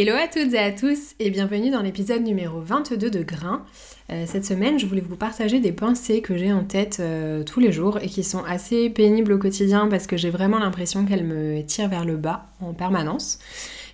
Hello à toutes et à tous et bienvenue dans l'épisode numéro 22 de Grain. Euh, cette semaine, je voulais vous partager des pensées que j'ai en tête euh, tous les jours et qui sont assez pénibles au quotidien parce que j'ai vraiment l'impression qu'elles me tirent vers le bas en permanence.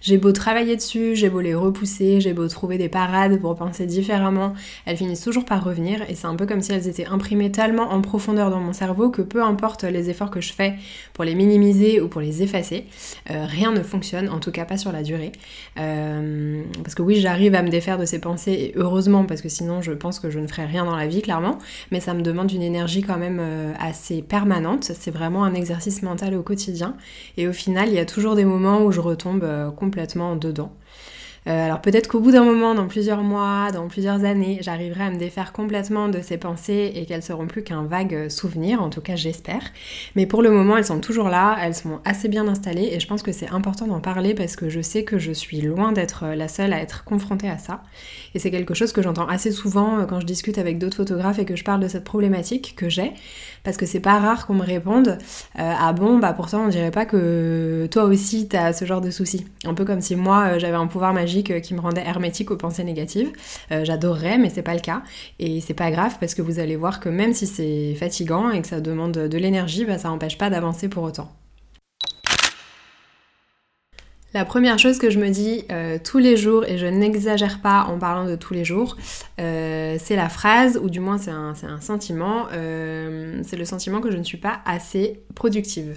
J'ai beau travailler dessus, j'ai beau les repousser, j'ai beau trouver des parades pour penser différemment, elles finissent toujours par revenir et c'est un peu comme si elles étaient imprimées tellement en profondeur dans mon cerveau que peu importe les efforts que je fais pour les minimiser ou pour les effacer, euh, rien ne fonctionne, en tout cas pas sur la durée. Euh, parce que oui, j'arrive à me défaire de ces pensées et heureusement parce que sinon je pense que je ne ferais rien dans la vie clairement, mais ça me demande une énergie quand même euh, assez permanente. C'est vraiment un exercice mental au quotidien et au final il y a toujours des moments où je retombe complètement dedans. Euh, alors peut-être qu'au bout d'un moment, dans plusieurs mois, dans plusieurs années, j'arriverai à me défaire complètement de ces pensées et qu'elles seront plus qu'un vague souvenir, en tout cas j'espère. Mais pour le moment, elles sont toujours là, elles sont assez bien installées et je pense que c'est important d'en parler parce que je sais que je suis loin d'être la seule à être confrontée à ça. Et c'est quelque chose que j'entends assez souvent euh, quand je discute avec d'autres photographes et que je parle de cette problématique que j'ai parce que c'est pas rare qu'on me réponde euh, ah bon bah pourtant on dirait pas que toi aussi t'as ce genre de soucis. Un peu comme si moi euh, j'avais un pouvoir magique euh, qui me rendait hermétique aux pensées négatives. J'adorerais mais c'est pas le cas. Et c'est pas grave parce que vous allez voir que même si c'est fatigant et que ça demande de l'énergie bah ça empêche pas d'avancer pour autant la première chose que je me dis euh, tous les jours, et je n'exagère pas en parlant de tous les jours, euh, c'est la phrase, ou du moins c'est un, sentiment, euh, c'est le sentiment que je ne suis pas assez productive.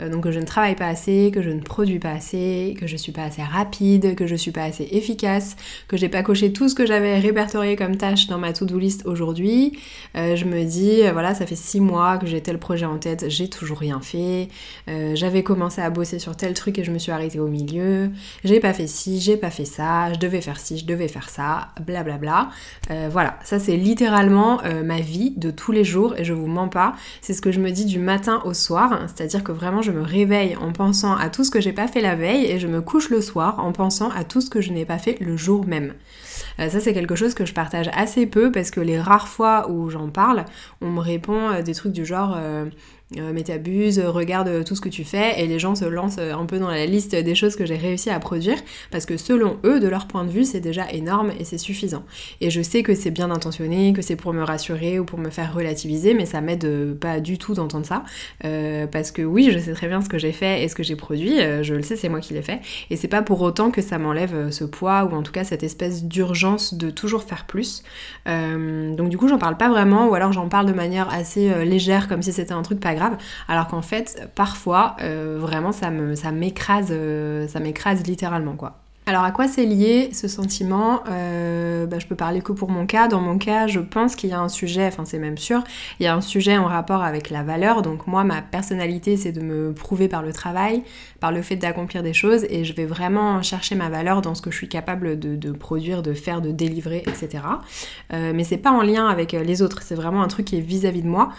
Euh, donc que je ne travaille pas assez, que je ne produis pas assez, que je suis pas assez rapide, que je suis pas assez efficace, que j'ai pas coché tout ce que j'avais répertorié comme tâche dans ma to-do list aujourd'hui. Euh, je me dis, euh, voilà, ça fait six mois que j'ai tel projet en tête, j'ai toujours rien fait. j'avais commencé à bosser sur tel truc et je me suis arrêtée au milieu. J'ai pas fait ci, j'ai pas fait ça, je devais faire ci, je devais faire ça, blablabla. voilà, ça c'est littéralement ma vie de tous les jours et je vous mens pas. C'est ce que je me dis du matin au soir, c'est-à-dire que vraiment je me réveille en pensant à tout ce que j'ai pas fait la veille et je me couche le soir en pensant à tout ce que je n'ai pas fait le jour même. Euh, ça c'est quelque chose que je partage assez peu parce que les rares fois où j'en parle, on me répond euh, des trucs du genre euh, mais t'abuses, regarde tout ce que tu fais, et les gens se lancent un peu dans la liste des choses que j'ai réussi à produire, parce que selon eux, de leur point de vue, c'est déjà énorme et c'est suffisant. Et je sais que c'est bien intentionné, que c'est pour me rassurer ou pour me faire relativiser, mais ça m'aide pas du tout d'entendre ça, euh, parce que oui, je sais très bien ce que j'ai fait et ce que j'ai produit, euh, je le sais, c'est moi qui l'ai fait, et c'est pas pour autant que ça m'enlève ce poids, ou en tout cas cette espèce d'urgence de toujours faire plus. donc du coup, j'en parle pas vraiment, ou alors j'en parle de manière assez légère, comme si c'était un truc pas alors qu'en fait, parfois, euh, vraiment, ça me, ça m'écrase, euh, ça m'écrase littéralement, quoi. Alors à quoi c'est lié ce sentiment? Euh, bah, Je peux parler que pour mon cas. Dans mon cas, je pense qu'il y a un sujet, enfin c'est même sûr, il y a un sujet en rapport avec la valeur. Donc moi, ma personnalité, c'est de me prouver par le travail, par le fait d'accomplir des choses, et je vais vraiment chercher ma valeur dans ce que je suis capable de, produire, de faire, de délivrer, etc. Euh, mais c'est pas en lien avec euh, les autres. C'est vraiment un truc qui est vis-à-vis de moi.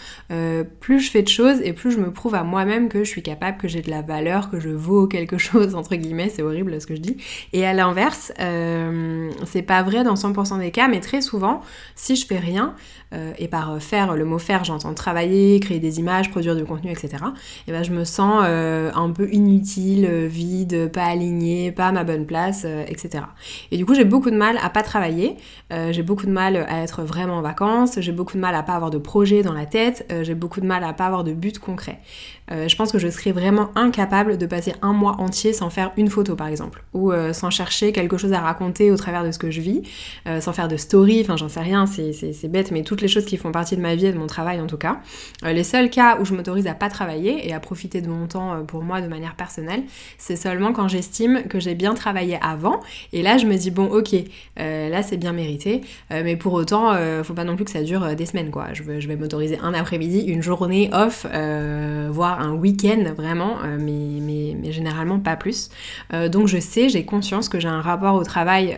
plus je fais de choses et plus je me prouve à moi-même que je suis capable, que j'ai de la valeur, que je vaux quelque chose entre guillemets. C'est horrible ce que je dis. À l'inverse, euh, c'est pas vrai dans 100% des cas, mais très souvent, si je fais rien, euh, et par faire, le mot faire, j'entends travailler, créer des images, produire du contenu, etc., et ben je me sens euh, un peu inutile, vide, pas alignée, pas à ma bonne place, etc. Et du coup, j'ai beaucoup de mal à pas travailler, j'ai beaucoup de mal à être vraiment en vacances, j'ai beaucoup de mal à pas avoir de projet dans la tête, j'ai beaucoup de mal à pas avoir de but concret. Je pense que je serais vraiment incapable de passer un mois entier sans faire une photo, par exemple, ou sans sans chercher quelque chose à raconter au travers de ce que je vis, euh, sans faire de story, enfin j'en sais rien, c'est bête, mais toutes les choses qui font partie de ma vie et de mon travail en tout cas. Euh, les seuls cas où je m'autorise à pas travailler et à profiter de mon temps euh, pour moi de manière personnelle, c'est seulement quand j'estime que j'ai bien travaillé avant. Et là, je me dis, bon, ok, là c'est bien mérité, mais pour autant, faut pas non plus que ça dure des semaines, quoi. Je, je vais m'autoriser un après-midi, une journée off, voire un week-end vraiment, mais, mais, mais, généralement pas plus. donc je sais, j'ai conscience que j'ai un rapport au travail,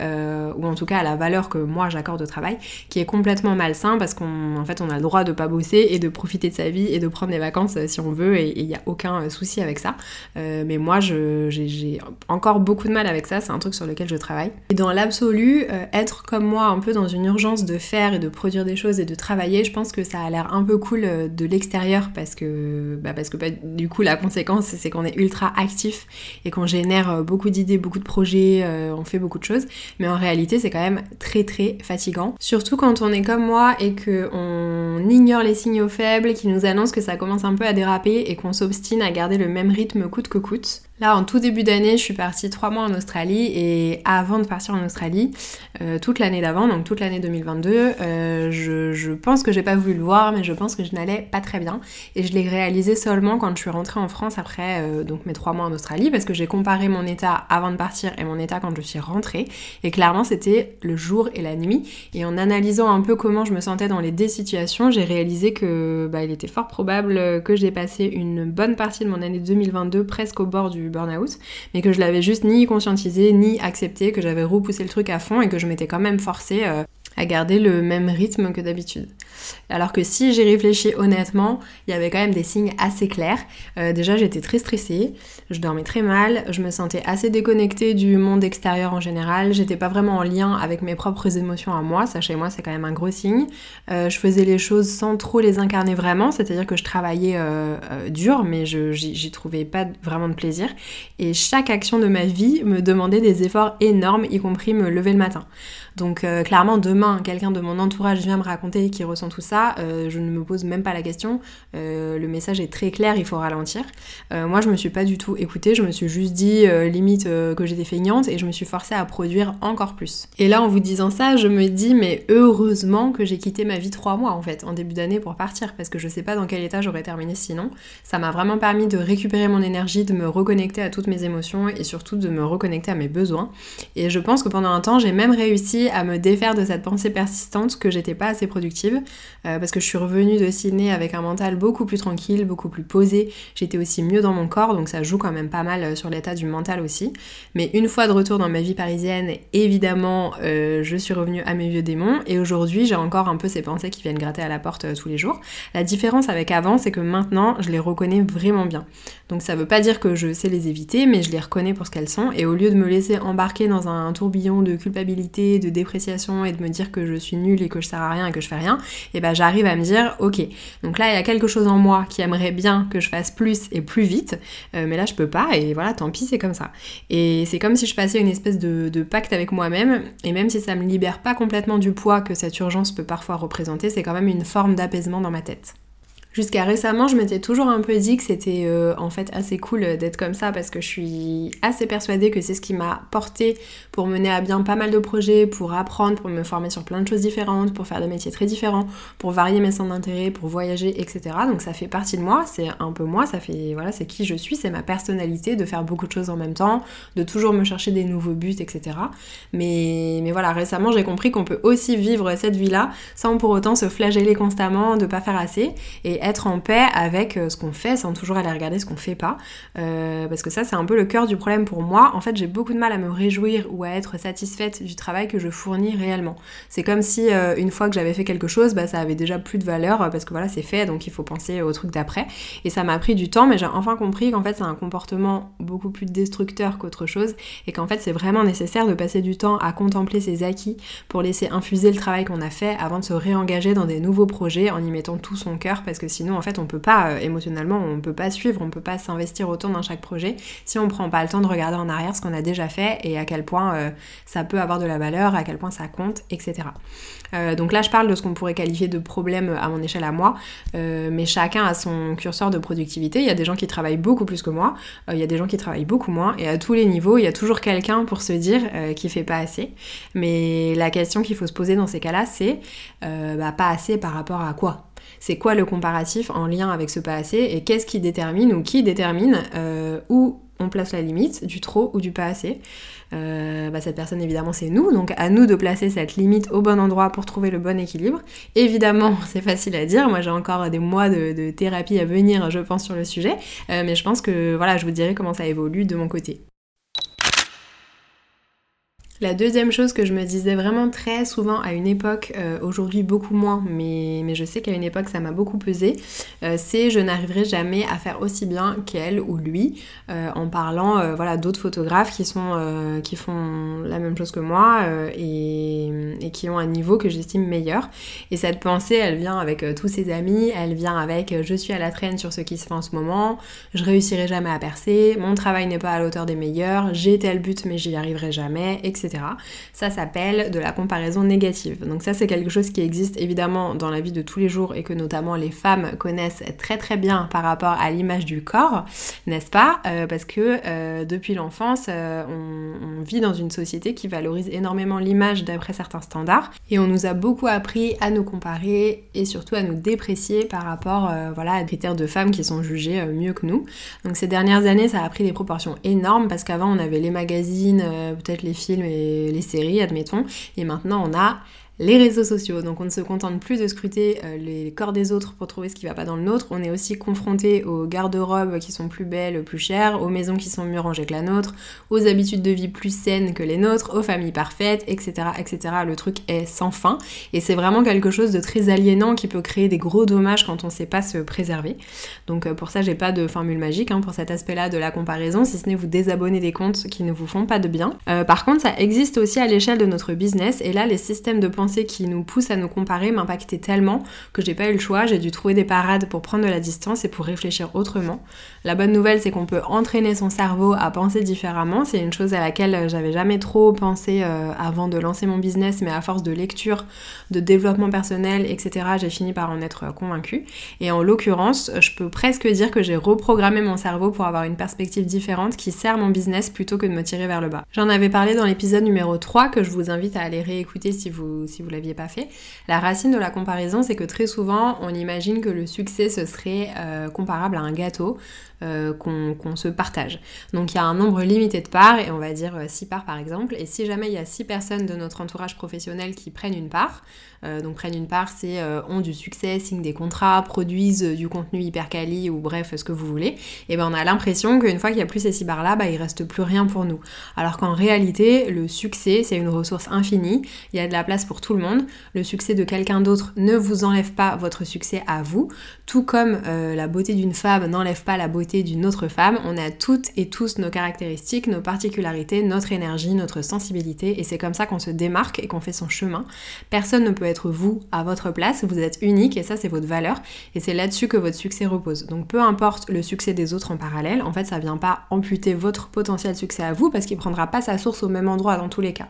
ou en tout cas à la valeur que moi j'accorde au travail, qui est complètement malsain parce qu'en fait on a le droit de pas bosser et de profiter de sa vie et de prendre des vacances euh, si on veut et il n'y a aucun euh, souci avec ça. Euh, mais moi j'ai encore beaucoup de mal avec ça, c'est un truc sur lequel je travaille. Et dans l'absolu, être comme moi un peu dans une urgence de faire et de produire des choses et de travailler, je pense que ça a l'air un peu cool de l'extérieur parce que, bah parce que du coup la conséquence c'est qu'on est ultra actif et qu'on génère beaucoup d'idées, beaucoup de projets, on fait beaucoup de choses. Mais en réalité c'est quand même très très fatigant. Surtout quand on est comme moi et qu'on ignore les signaux faibles qui nous annoncent que ça commence un peu à déraper et qu'on s'obstine à garder le même rythme coûte que coûte. Là, en tout début d'année, je suis partie trois mois en Australie et avant de partir en Australie, euh, toute l'année d'avant, donc toute l'année 2022, euh, je, pense que j'ai pas voulu le voir, mais je pense que je n'allais pas très bien. Et je l'ai réalisé seulement quand je suis rentrée en France après euh, donc mes trois mois en Australie parce que j'ai comparé mon état avant de partir et mon état quand je suis rentrée. Et clairement c'était le jour et la nuit. Et en analysant un peu comment je me sentais dans les deux situations, j'ai réalisé que bah, il était fort probable que j'ai passé une bonne partie de mon année 2022 presque au bord du burn-out, mais que je l'avais juste ni conscientisé, ni accepté, que j'avais repoussé le truc à fond et que je m'étais quand même forcée euh, à garder le même rythme que d'habitude. Alors que si j'ai réfléchi honnêtement, il y avait quand même des signes assez clairs. Euh, déjà, j'étais très stressée, je dormais très mal, je me sentais assez déconnectée du monde extérieur en général, j'étais pas vraiment en lien avec mes propres émotions à moi, ça chez moi c'est quand même un gros signe. Euh, je faisais les choses sans trop les incarner vraiment, c'est-à-dire que je travaillais euh, dur, mais j'y trouvais pas vraiment de plaisir. Et chaque action de ma vie me demandait des efforts énormes, y compris me lever le matin. Donc clairement, demain, quelqu'un de mon entourage vient me raconter qu'il ressent tout ça, euh, je ne me pose même pas la question. Euh, le message est très clair, il faut ralentir. Euh, moi, je me suis pas du tout écoutée, je me suis juste dit limite que j'étais feignante et je me suis forcée à produire encore plus. Et là, en vous disant ça, je me dis, mais heureusement que j'ai quitté ma vie trois mois en fait, en début d'année pour partir, parce que je sais pas dans quel état j'aurais terminé sinon. Ça m'a vraiment permis de récupérer mon énergie, de me reconnecter à toutes mes émotions et surtout de me reconnecter à mes besoins. Et je pense que pendant un temps, j'ai même réussi à me défaire de cette pensée persistante que j'étais pas assez productive. Euh, parce que je suis revenue de Sydney avec un mental beaucoup plus tranquille, beaucoup plus posé. J'étais aussi mieux dans mon corps, donc ça joue quand même pas mal euh, sur l'état du mental aussi. Mais une fois de retour dans ma vie parisienne, évidemment, euh, je suis revenue à mes vieux démons et aujourd'hui, j'ai encore un peu ces pensées qui viennent gratter à la porte tous les jours. La différence avec avant, c'est que maintenant, je les reconnais vraiment bien. Donc ça veut pas dire que je sais les éviter, mais je les reconnais pour ce qu'elles sont et au lieu de me laisser embarquer dans un tourbillon de culpabilité, de dépréciation et de me dire que je suis nulle et que je sers à rien et que je fais rien, et ben j'arrive à me dire ok donc là il y a quelque chose en moi qui aimerait bien que je fasse plus et plus vite euh, mais là je peux pas et voilà tant pis c'est comme ça. Et c'est comme si je passais une espèce de, de pacte avec moi-même et même si ça me libère pas complètement du poids que cette urgence peut parfois représenter c'est quand même une forme d'apaisement dans ma tête Jusqu'à récemment, je m'étais toujours un peu dit que c'était euh, en fait assez cool d'être comme ça parce que je suis assez persuadée que c'est ce qui m'a porté pour mener à bien pas mal de projets, pour apprendre, pour me former sur plein de choses différentes, pour faire des métiers très différents, pour varier mes centres d'intérêt, pour voyager, etc. Donc ça fait partie de moi, c'est un peu moi, ça fait voilà, c'est qui je suis, c'est ma personnalité de faire beaucoup de choses en même temps, de toujours me chercher des nouveaux buts, etc. Mais, mais voilà, récemment j'ai compris qu'on peut aussi vivre cette vie-là sans pour autant se flageller constamment de pas faire assez et être en paix avec euh, ce qu'on fait sans toujours aller regarder ce qu'on fait pas. Euh, parce que ça, c'est un peu le cœur du problème pour moi. En fait, j'ai beaucoup de mal à me réjouir ou à être satisfaite du travail que je fournis réellement. C'est comme si euh, une fois que j'avais fait quelque chose, bah, ça avait déjà plus de valeur parce que voilà, c'est fait, donc il faut penser au truc d'après. Et ça m'a pris du temps, mais j'ai enfin compris qu'en fait, c'est un comportement beaucoup plus destructeur qu'autre chose et qu'en fait, c'est vraiment nécessaire de passer du temps à contempler ses acquis pour laisser infuser le travail qu'on a fait avant de se réengager dans des nouveaux projets en y mettant tout son cœur parce que sinon en fait on peut pas euh, émotionnellement, on peut pas suivre, on peut pas s'investir autant dans chaque projet si on prend pas le temps de regarder en arrière ce qu'on a déjà fait et à quel point euh, ça peut avoir de la valeur, à quel point ça compte, etc. Euh, donc là, je parle de ce qu'on pourrait qualifier de problème à mon échelle à moi, mais chacun a son curseur de productivité. Il y a des gens qui travaillent beaucoup plus que moi, il y a des gens qui travaillent beaucoup moins, et à tous les niveaux, il y a toujours quelqu'un pour se dire qui fait pas assez. Mais la question qu'il faut se poser dans ces cas-là, c'est bah, pas assez par rapport à quoi? C'est quoi le comparatif en lien avec ce pas assez et qu'est-ce qui détermine ou qui détermine euh, où on place la limite du trop ou du pas assez. Euh, bah, cette personne évidemment c'est nous, donc à nous de placer cette limite au bon endroit pour trouver le bon équilibre. Évidemment c'est facile à dire, moi j'ai encore des mois de, thérapie à venir je pense sur le sujet, euh, mais je pense que voilà je vous dirai comment ça évolue de mon côté. La deuxième chose que je me disais vraiment très souvent à une époque, euh, aujourd'hui beaucoup moins, mais, mais je sais qu'à une époque ça m'a beaucoup pesé, euh, c'est je n'arriverai jamais à faire aussi bien qu'elle ou lui euh, en parlant voilà, d'autres photographes qui, sont, qui font la même chose que moi et, et, qui ont un niveau que j'estime meilleur. Et cette pensée, elle vient avec tous ses amis, elle vient avec je suis à la traîne sur ce qui se fait en ce moment, je réussirai jamais à percer, mon travail n'est pas à l'auteur des meilleurs, j'ai tel but mais j'y arriverai jamais, etc. Ça s'appelle de la comparaison négative. Donc ça c'est quelque chose qui existe évidemment dans la vie de tous les jours et que notamment les femmes connaissent très très bien par rapport à l'image du corps, n'est-ce pas? Euh, Parce que euh, depuis l'enfance, euh, on, vit dans une société qui valorise énormément l'image d'après certains standards et on nous a beaucoup appris à nous comparer et surtout à nous déprécier par rapport voilà, à des critères de femmes qui sont jugées mieux que nous. Donc ces dernières années, ça a pris des proportions énormes parce qu'avant on avait les magazines, peut-être les films et les, séries, admettons, et maintenant on a les réseaux sociaux. Donc on ne se contente plus de scruter euh, les corps des autres pour trouver ce qui va pas dans le nôtre, on est aussi confronté aux garde-robes qui sont plus belles, plus chères, aux maisons qui sont mieux rangées que la nôtre, aux habitudes de vie plus saines que les nôtres, aux familles parfaites, etc. etc. Le truc est sans fin et c'est vraiment quelque chose de très aliénant qui peut créer des gros dommages quand on sait pas se préserver. Donc euh, pour ça j'ai pas de formule magique hein, pour cet aspect-là de la comparaison, si ce n'est vous désabonner des comptes qui ne vous font pas de bien. Euh, par contre ça existe aussi à l'échelle de notre business et là les systèmes de pensée qui nous poussent à nous comparer m'impactaient tellement que j'ai pas eu le choix, j'ai dû trouver des parades pour prendre de la distance et pour réfléchir autrement. La bonne nouvelle, c'est qu'on peut entraîner son cerveau à penser différemment. C'est une chose à laquelle j'avais jamais trop pensé euh, avant de lancer mon business, mais à force de lecture, de développement personnel, etc., j'ai fini par en être convaincue. Et en l'occurrence, je peux presque dire que j'ai reprogrammé mon cerveau pour avoir une perspective différente qui sert mon business plutôt que de me tirer vers le bas. J'en avais parlé dans l'épisode numéro 3 que je vous invite à aller réécouter si vous, si vous l'aviez pas fait. La racine de la comparaison, c'est que très souvent, on imagine que le succès, ce serait euh, comparable à un gâteau. Euh, qu'on se partage. Donc il y a un nombre limité de parts, et on va dire 6 euh, parts par exemple, et si jamais il y a 6 personnes de notre entourage professionnel qui prennent une part, euh, donc prennent une part, c'est ont du succès, signent des contrats, produisent du contenu hyper quali ou bref ce que vous voulez, et ben on a l'impression qu'une fois qu'il n'y a plus ces 6 barres là, bah, il reste plus rien pour nous. Alors qu'en réalité, le succès c'est une ressource infinie, il y a de la place pour tout le monde, le succès de quelqu'un d'autre ne vous enlève pas votre succès à vous, tout comme la beauté d'une femme n'enlève pas la beauté d'une autre femme, on a toutes et tous nos caractéristiques, nos particularités, notre énergie, notre sensibilité, et c'est comme ça qu'on se démarque et qu'on fait son chemin. Personne ne peut être vous à votre place, vous êtes unique et ça c'est votre valeur, et c'est là-dessus que votre succès repose. Donc peu importe le succès des autres en parallèle, en fait ça vient pas amputer votre potentiel succès à vous parce qu'il prendra pas sa source au même endroit dans tous les cas.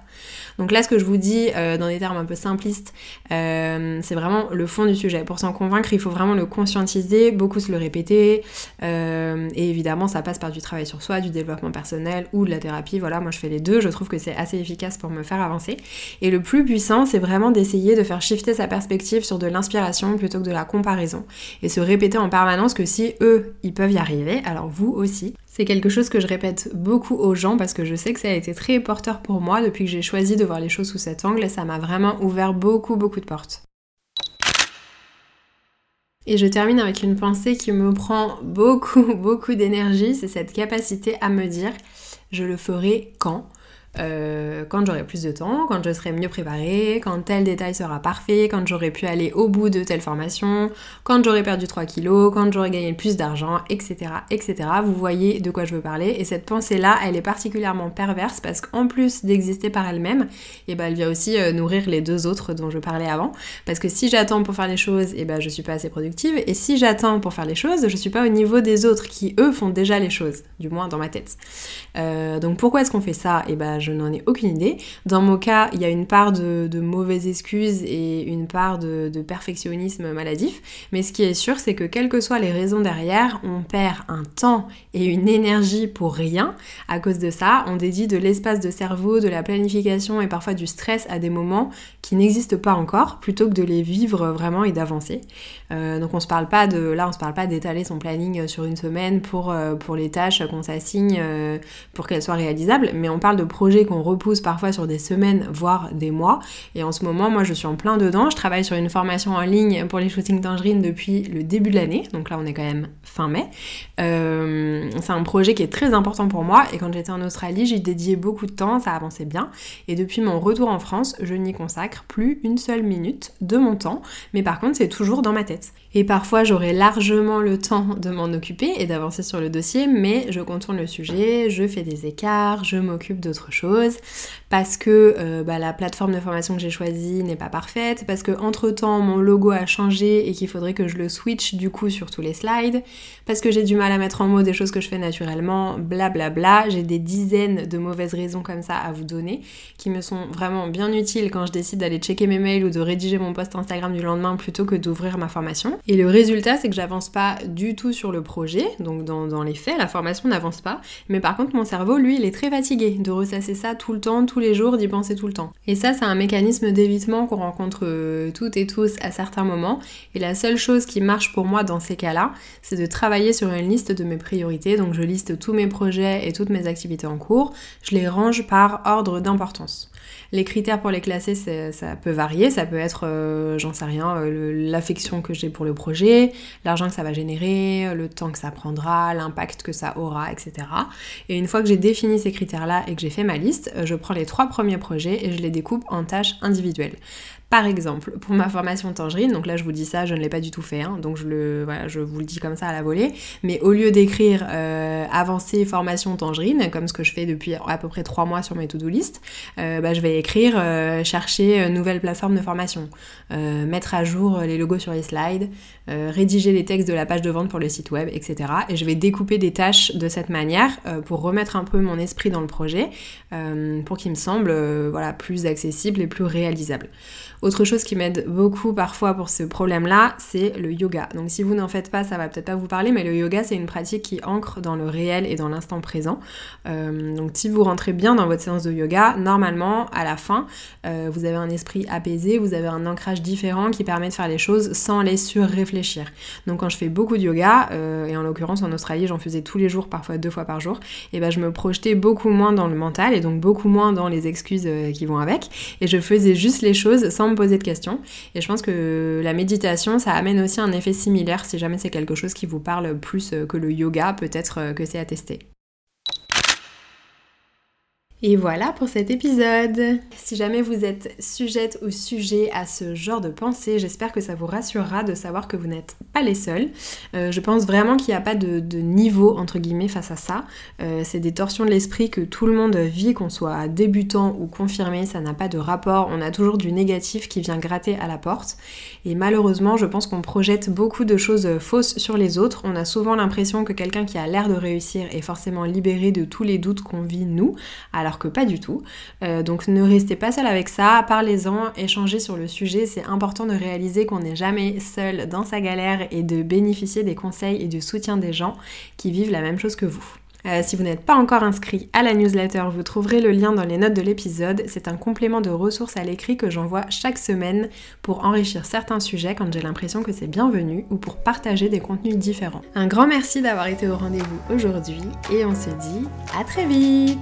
Donc là ce que je vous dis euh, dans des termes un peu simplistes, euh, c'est vraiment le fond du sujet. Pour s'en convaincre, il faut vraiment le conscientiser, beaucoup se le répéter. Euh, euh, et évidemment, ça passe par du travail sur soi, du développement personnel ou de la thérapie. Voilà, moi je fais les deux. Je trouve que c'est assez efficace pour me faire avancer. Et le plus puissant, c'est vraiment d'essayer de faire shifter sa perspective sur de l'inspiration plutôt que de la comparaison. Et se répéter en permanence que si eux, ils peuvent y arriver, alors vous aussi. C'est quelque chose que je répète beaucoup aux gens parce que je sais que ça a été très porteur pour moi depuis que j'ai choisi de voir les choses sous cet angle et ça m'a vraiment ouvert beaucoup beaucoup de portes. Et je termine avec une pensée qui me prend beaucoup, beaucoup d'énergie, c'est cette capacité à me dire je le ferai quand? Euh, quand j'aurai plus de temps, quand je serai mieux préparée, quand tel détail sera parfait, quand j'aurai pu aller au bout de telle formation, quand j'aurai perdu 3 kilos, quand j'aurai gagné plus d'argent, etc., etc. Vous voyez de quoi je veux parler. Et cette pensée-là, elle est particulièrement perverse parce qu'en plus d'exister par elle-même, eh ben, elle vient aussi euh, nourrir les deux autres dont je parlais avant. Parce que si j'attends pour faire les choses, et eh ben, je suis pas assez productive. Et si j'attends pour faire les choses, je suis pas au niveau des autres qui, eux, font déjà les choses. Du moins dans ma tête. Euh, donc pourquoi est-ce qu'on fait ça? Eh ben, je n'en ai aucune idée. Dans mon cas, il y a une part de, mauvaises excuses et une part de, perfectionnisme maladif. Mais ce qui est sûr, c'est que quelles que soient les raisons derrière, on perd un temps et une énergie pour rien. À cause de ça, on dédie de l'espace de cerveau, de la planification et parfois du stress à des moments qui n'existent pas encore, plutôt que de les vivre vraiment et d'avancer. Euh, donc on se parle pas de, là on se parle pas d'étaler son planning sur une semaine pour, euh, pour les tâches qu'on s'assigne euh, pour qu'elles soient réalisables, mais on parle de projets qu'on repousse parfois sur des semaines, voire des mois. Et en ce moment, moi je suis en plein dedans. Je travaille sur une formation en ligne pour les shootings tangerines depuis le début de l'année, donc là on est quand même fin mai. Euh, c'est un projet qui est très important pour moi et quand j'étais en Australie, j'y dédié beaucoup de temps, ça avançait bien. Et depuis mon retour en France, je n'y consacre plus une seule minute de mon temps, mais par contre c'est toujours dans ma tête. Et parfois j'aurai largement le temps de m'en occuper et d'avancer sur le dossier, mais je contourne le sujet, je fais des écarts, je m'occupe d'autres choses, parce que euh, bah, la plateforme de formation que j'ai choisie n'est pas parfaite, parce que entre temps mon logo a changé et qu'il faudrait que je le switch du coup sur tous les slides, parce que j'ai du mal à mettre en mots des choses que je fais naturellement, blablabla. Bla bla. J'ai des dizaines de mauvaises raisons comme ça à vous donner qui me sont vraiment bien utiles quand je décide d'aller checker mes mails ou de rédiger mon post Instagram du lendemain plutôt que d'ouvrir ma formation. Et le résultat, c'est que j'avance pas du tout sur le projet, donc dans, les faits, la formation n'avance pas. Mais par contre, mon cerveau, lui, il est très fatigué de ressasser ça tout le temps, tous les jours, d'y penser tout le temps. Et ça, c'est un mécanisme d'évitement qu'on rencontre euh, toutes et tous à certains moments. Et la seule chose qui marche pour moi dans ces cas-là, c'est de travailler sur une liste de mes priorités, donc je liste tous mes projets et toutes mes activités en cours, je les range par ordre d'importance. Les critères pour les classer, ça peut varier, ça peut être, euh, j'en sais rien, euh, l'affection que j'ai pour le projet, l'argent que ça va générer, le temps que ça prendra, l'impact que ça aura, etc. Et une fois que j'ai défini ces critères-là et que j'ai fait ma liste, euh, je prends les trois premiers projets et je les découpe en tâches individuelles. Par exemple, pour ma formation Tangerine, donc là je vous dis ça, je ne l'ai pas du tout fait, hein, donc je, le, voilà, je vous le dis comme ça à la volée, mais au lieu d'écrire euh, avancée formation Tangerine, comme ce que je fais depuis à peu près trois mois sur mes to-do list, euh, bah, je vais écrire euh, chercher nouvelle plateforme de formation, mettre à jour les logos sur les slides, rédiger les textes de la page de vente pour le site web, etc. Et je vais découper des tâches de cette manière pour remettre un peu mon esprit dans le projet, pour qu'il me semble voilà, plus accessible et plus réalisable. Autre chose qui m'aide beaucoup parfois pour ce problème-là, c'est le yoga. Donc si vous n'en faites pas, ça va peut-être pas vous parler, mais le yoga c'est une pratique qui ancre dans le réel et dans l'instant présent. Euh, donc si vous rentrez bien dans votre séance de yoga, normalement à la fin, euh, vous avez un esprit apaisé, vous avez un ancrage différent qui permet de faire les choses sans les sur-réfléchir. Donc quand je fais beaucoup de yoga, euh, et en l'occurrence en Australie j'en faisais tous les jours, parfois deux fois par jour, et ben je me projetais beaucoup moins dans le mental et donc beaucoup moins dans les excuses qui vont avec, et je faisais juste les choses sans poser de questions. Et je pense que la méditation, ça amène aussi un effet similaire si jamais c'est quelque chose qui vous parle plus que le yoga, peut-être que c'est à tester. Et voilà pour cet épisode. Si jamais vous êtes sujette ou sujet à ce genre de pensée, j'espère que ça vous rassurera de savoir que vous n'êtes pas les seuls. Euh, je pense vraiment qu'il n'y a pas de, niveau entre guillemets face à ça. Euh, c'est des torsions de l'esprit que tout le monde vit, qu'on soit débutant ou confirmé, ça n'a pas de rapport. On a toujours du négatif qui vient gratter à la porte. Et malheureusement, je pense qu'on projette beaucoup de choses fausses sur les autres. On a souvent l'impression que quelqu'un qui a l'air de réussir est forcément libéré de tous les doutes qu'on vit nous. Que pas du tout. Euh, donc ne restez pas seul avec ça, parlez-en, échangez sur le sujet. C'est important de réaliser qu'on n'est jamais seul dans sa galère et de bénéficier des conseils et du soutien des gens qui vivent la même chose que vous. Euh, si vous n'êtes pas encore inscrit à la newsletter, vous trouverez le lien dans les notes de l'épisode. C'est un complément de ressources à l'écrit que j'envoie chaque semaine pour enrichir certains sujets quand j'ai l'impression que c'est bienvenu ou pour partager des contenus différents. Un grand merci d'avoir été au rendez-vous aujourd'hui et on se dit à très vite